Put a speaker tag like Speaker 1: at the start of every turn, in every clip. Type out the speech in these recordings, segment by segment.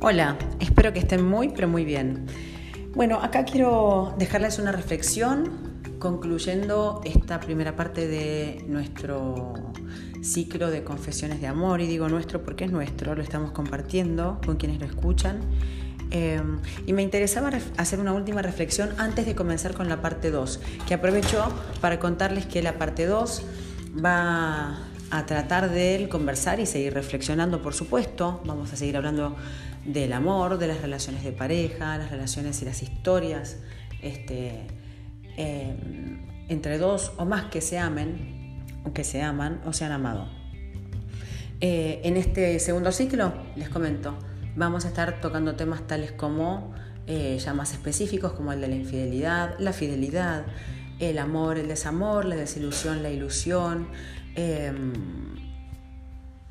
Speaker 1: Hola, espero que estén muy, pero muy bien. Bueno, acá quiero dejarles una reflexión concluyendo esta primera parte de nuestro ciclo de confesiones de amor. Y digo nuestro porque es nuestro, lo estamos compartiendo con quienes lo escuchan. Eh, y me interesaba hacer una última reflexión antes de comenzar con la parte 2, que aprovecho para contarles que la parte 2 va a tratar de conversar y seguir reflexionando, por supuesto. Vamos a seguir hablando del amor, de las relaciones de pareja, las relaciones y las historias este, eh, entre dos o más que se amen, o que se aman o se han amado. Eh, en este segundo ciclo, les comento, vamos a estar tocando temas tales como eh, ya más específicos, como el de la infidelidad, la fidelidad, el amor, el desamor, la desilusión, la ilusión, em,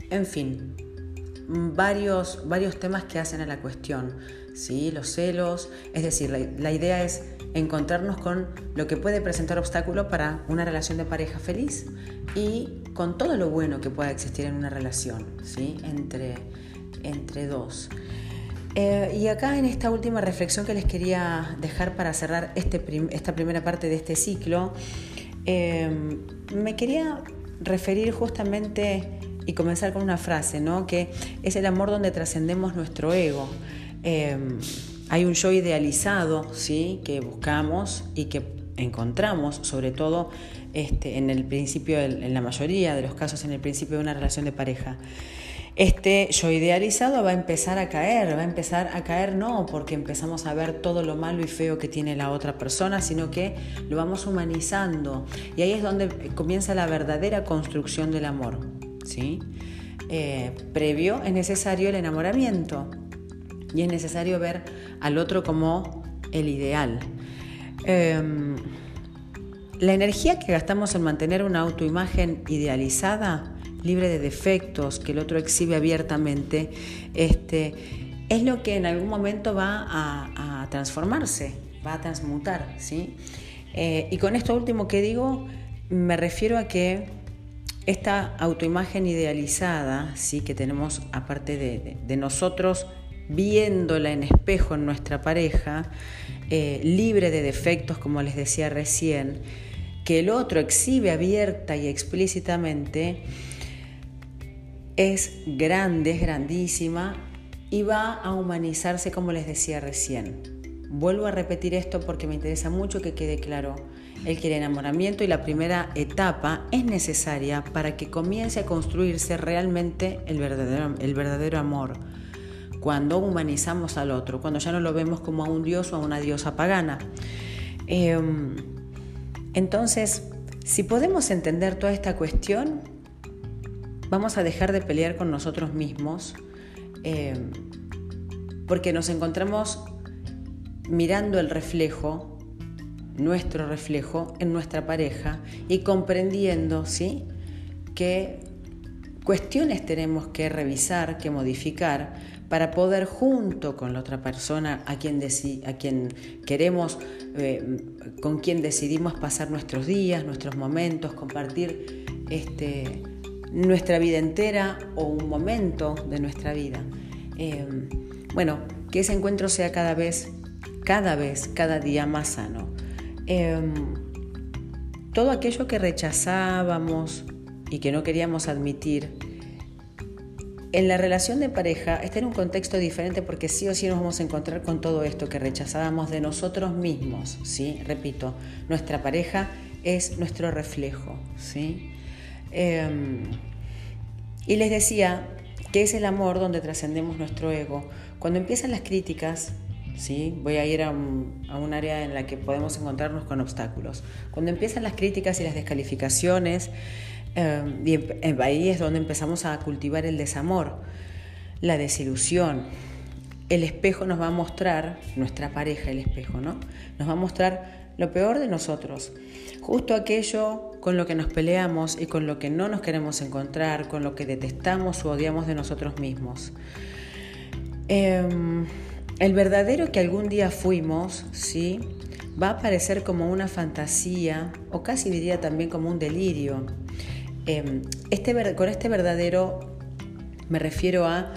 Speaker 1: en fin, varios, varios temas que hacen a la cuestión, ¿sí? los celos, es decir, la, idea es encontrarnos con lo que puede presentar obstáculo para una relación de pareja feliz y con todo lo bueno que pueda existir en una relación ¿sí? entre, entre dos. Eh, y acá en esta última reflexión que les quería dejar para cerrar este esta primera parte de este ciclo, eh, me quería referir justamente y comenzar con una frase, ¿no? que es el amor donde trascendemos nuestro ego. Em, hay un yo idealizado ¿sí? que buscamos y que encontramos, sobre todo este, en el principio, en la mayoría de los casos, en el principio de una relación de pareja. Este yo idealizado va a empezar a caer, va a empezar a caer no porque empezamos a ver todo lo malo y feo que tiene la otra persona, sino que lo vamos humanizando. Y ahí es donde comienza la verdadera construcción del amor. ¿Sí? Eh, previo es necesario el enamoramiento y es necesario ver al otro como el ideal. Em, la energía que gastamos en mantener una autoimagen idealizada, libre de defectos, que el otro exhibe abiertamente, este, es lo que en algún momento va a, transformarse, va a transmutar. ¿sí? Eh, y con esto último que digo, me refiero a que esta autoimagen idealizada, sí, que tenemos aparte de, nosotros viéndola en espejo en nuestra pareja, eh, libre de defectos, como les decía recién, que el otro exhibe abierta y explícitamente, es grande, es grandísima y va a humanizarse como les decía recién. Vuelvo a repetir esto porque me interesa mucho que quede claro el que el enamoramiento y la primera etapa es necesaria para que comience a construirse realmente el verdadero, el verdadero amor. Cuando humanizamos al otro, cuando ya no lo vemos como a un dios o a una diosa pagana. Em, entonces, si podemos entender toda esta cuestión, vamos a dejar de pelear con nosotros mismos, em, porque nos encontramos mirando el reflejo nuestro reflejo en nuestra pareja y comprendiendo ¿sí? qué cuestiones tenemos que revisar, que modificar para poder junto con la otra persona a quien, a quien queremos, eh, con quien decidimos pasar nuestros días, nuestros momentos, compartir este, nuestra vida entera o un momento de nuestra vida. Eh, bueno, que ese encuentro sea cada vez, cada vez, cada día más sano. Em, todo aquello que rechazábamos y que no queríamos admitir, en la relación de pareja está en un contexto diferente porque sí o sí nos vamos a encontrar con todo esto que rechazábamos de nosotros mismos, ¿sí? Repito, nuestra pareja es nuestro reflejo, ¿sí? Em, y les decía que es el amor donde trascendemos nuestro ego. Cuando empiezan las críticas, Voy a ir a un, área en la que podemos encontrarnos con obstáculos. Cuando empiezan las críticas y las descalificaciones, eh, ahí es donde empezamos a cultivar el desamor, la desilusión. El espejo nos va a mostrar, nuestra pareja, el espejo, ¿no? Nos va a mostrar lo peor de nosotros, justo aquello con lo que nos peleamos y con lo que no nos queremos encontrar, con lo que detestamos o odiamos de nosotros mismos. Em, el verdadero que algún día fuimos, ¿sí? va a aparecer como una fantasía o casi diría también como un delirio. Em, este, con este verdadero me refiero a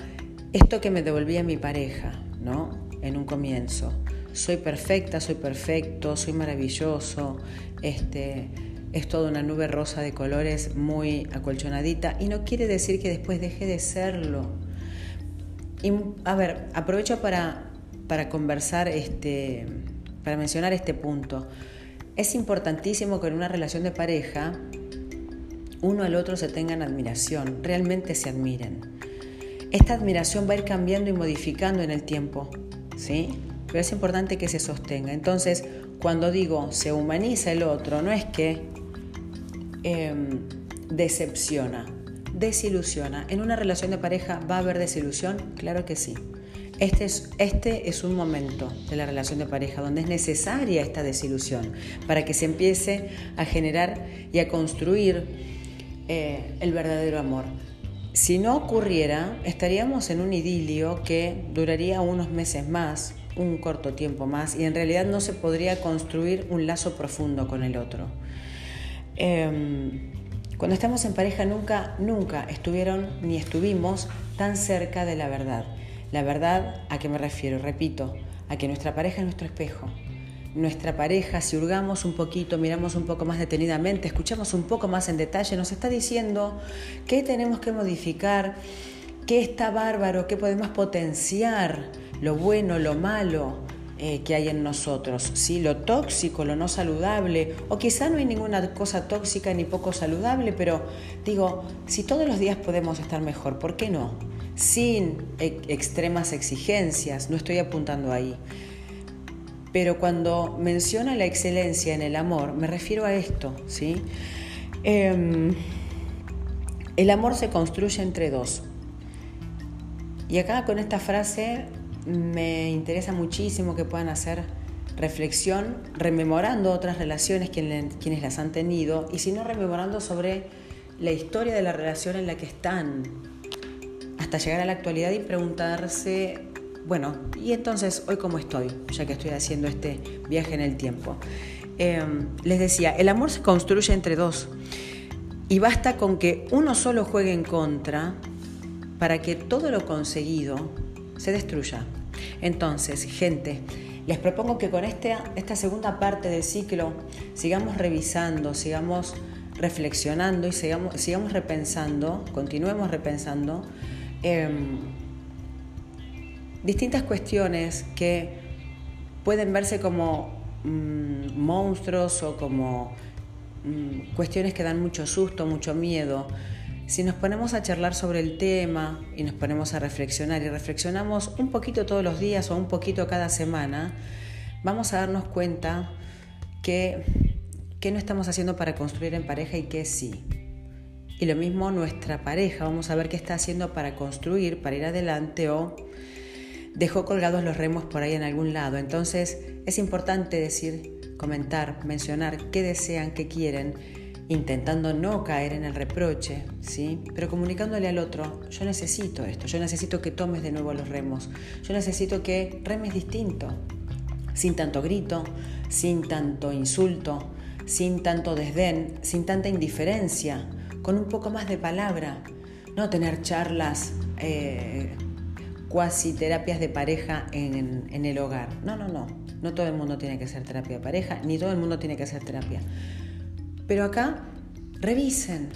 Speaker 1: esto que me devolvía mi pareja, ¿no? En un comienzo. Soy perfecta, soy perfecto, soy maravilloso, este, es toda una nube rosa de colores muy acolchonadita y no quiere decir que después deje de serlo. Y, a ver, aprovecho para, para conversar, este, para mencionar este punto. Es importantísimo que en una relación de pareja uno al otro se tengan admiración, realmente se admiren. Esta admiración va a ir cambiando y modificando en el tiempo, ¿sí? Pero es importante que se sostenga. Entonces, cuando digo se humaniza el otro, no es que em, decepciona, desilusiona. ¿En una relación de pareja va a haber desilusión? Claro que sí. Este es, este es, un momento de la relación de pareja donde es necesaria esta desilusión para que se empiece a generar y a construir eh, el verdadero amor. Si no ocurriera, estaríamos en un idilio que duraría unos meses más, un corto tiempo más, y en realidad no se podría construir un lazo profundo con el otro. Em, cuando estamos en pareja nunca, nunca estuvieron ni estuvimos tan cerca de la verdad. La verdad, ¿a qué me refiero? Repito, a que nuestra pareja es nuestro espejo. Nuestra pareja, si hurgamos un poquito, miramos un poco más detenidamente, escuchamos un poco más en detalle, nos está diciendo qué tenemos que modificar, qué está bárbaro, qué podemos potenciar, lo bueno, lo malo, eh, que hay en nosotros, ¿sí? lo tóxico, lo no saludable, o quizá no hay ninguna cosa tóxica ni poco saludable, pero digo, si todos los días podemos estar mejor, ¿por qué no? Sin extremas exigencias, no estoy apuntando ahí. Pero cuando menciona la excelencia en el amor, me refiero a esto, ¿sí? Em, el amor se construye entre dos. Y acá con esta frase me interesa muchísimo que puedan hacer reflexión, rememorando otras relaciones quienes las han tenido y si no rememorando sobre la historia de la relación en la que están, hasta llegar a la actualidad y preguntarse, bueno, ¿y entonces hoy cómo estoy? Ya que estoy haciendo este viaje en el tiempo. Em, les decía, el amor se construye entre dos y basta con que uno solo juegue en contra para que todo lo conseguido se destruya. Entonces, gente, les propongo que con este, esta segunda parte del ciclo sigamos revisando, sigamos reflexionando y sigamos, sigamos repensando, continuemos repensando em, distintas cuestiones que pueden verse como mm, monstruos o como mm, cuestiones que dan mucho susto, mucho miedo, si nos ponemos a charlar sobre el tema y nos ponemos a reflexionar y reflexionamos un poquito todos los días o un poquito cada semana, vamos a darnos cuenta que qué no estamos haciendo para construir en pareja y qué sí. Y lo mismo nuestra pareja, vamos a ver qué está haciendo para construir, para ir adelante o dejó colgados los remos por ahí en algún lado. Entonces es importante decir, comentar, mencionar qué desean, qué quieren intentando no caer en el reproche, ¿sí? Pero comunicándole al otro, yo necesito esto, yo necesito que tomes de nuevo los remos, yo necesito que remes distinto, sin tanto grito, sin tanto insulto, sin tanto desdén, sin tanta indiferencia, con un poco más de palabra, no tener charlas, eh, cuasi terapias de pareja en, el hogar. No, no, no, no todo el mundo tiene que ser terapia de pareja, ni todo el mundo tiene que hacer terapia pero acá revisen.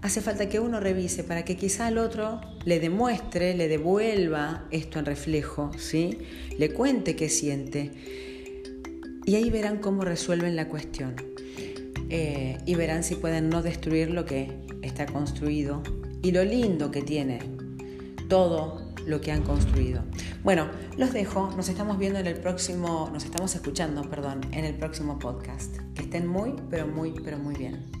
Speaker 1: Hace falta que uno revise para que quizá al otro le demuestre, le devuelva esto en reflejo, ¿sí? Le cuente qué siente. Y ahí verán cómo resuelven la cuestión. Eh, y verán si pueden no destruir lo que está construido y lo lindo que tiene todo lo que han construido. Bueno, los dejo, nos estamos viendo en el próximo, nos estamos escuchando, perdón, en el próximo podcast. Que estén muy, pero muy, pero muy bien.